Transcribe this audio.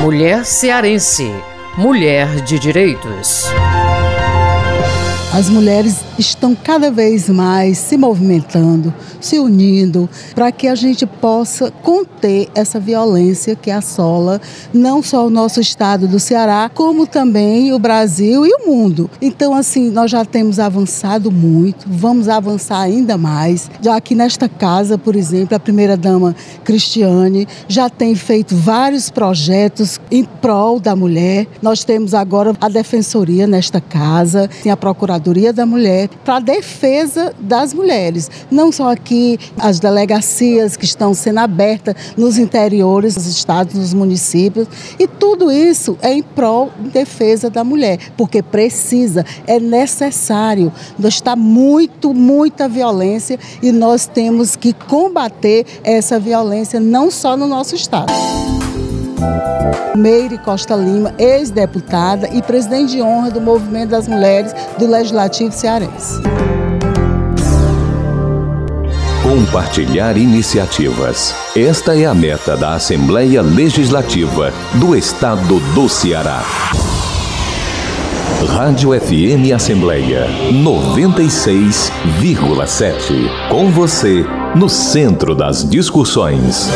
Mulher cearense. Mulher de direitos. As mulheres estão cada vez mais se movimentando, se unindo, para que a gente possa conter essa violência que assola não só o nosso estado do Ceará, como também o Brasil e o mundo. Então, assim, nós já temos avançado muito, vamos avançar ainda mais. Já aqui nesta casa, por exemplo, a primeira-dama Cristiane já tem feito vários projetos em prol da mulher. Nós temos agora a defensoria nesta casa, tem a procuradoria Procuradoria da Mulher para a defesa das mulheres. Não só aqui, as delegacias que estão sendo abertas nos interiores dos estados, nos municípios. E tudo isso é em prol de defesa da mulher, porque precisa, é necessário. Está muito, muita violência e nós temos que combater essa violência não só no nosso estado. Meire Costa Lima, ex-deputada e presidente de honra do Movimento das Mulheres do Legislativo Cearense. Compartilhar iniciativas. Esta é a meta da Assembleia Legislativa do Estado do Ceará. Rádio FM Assembleia 96,7. Com você, no centro das discussões.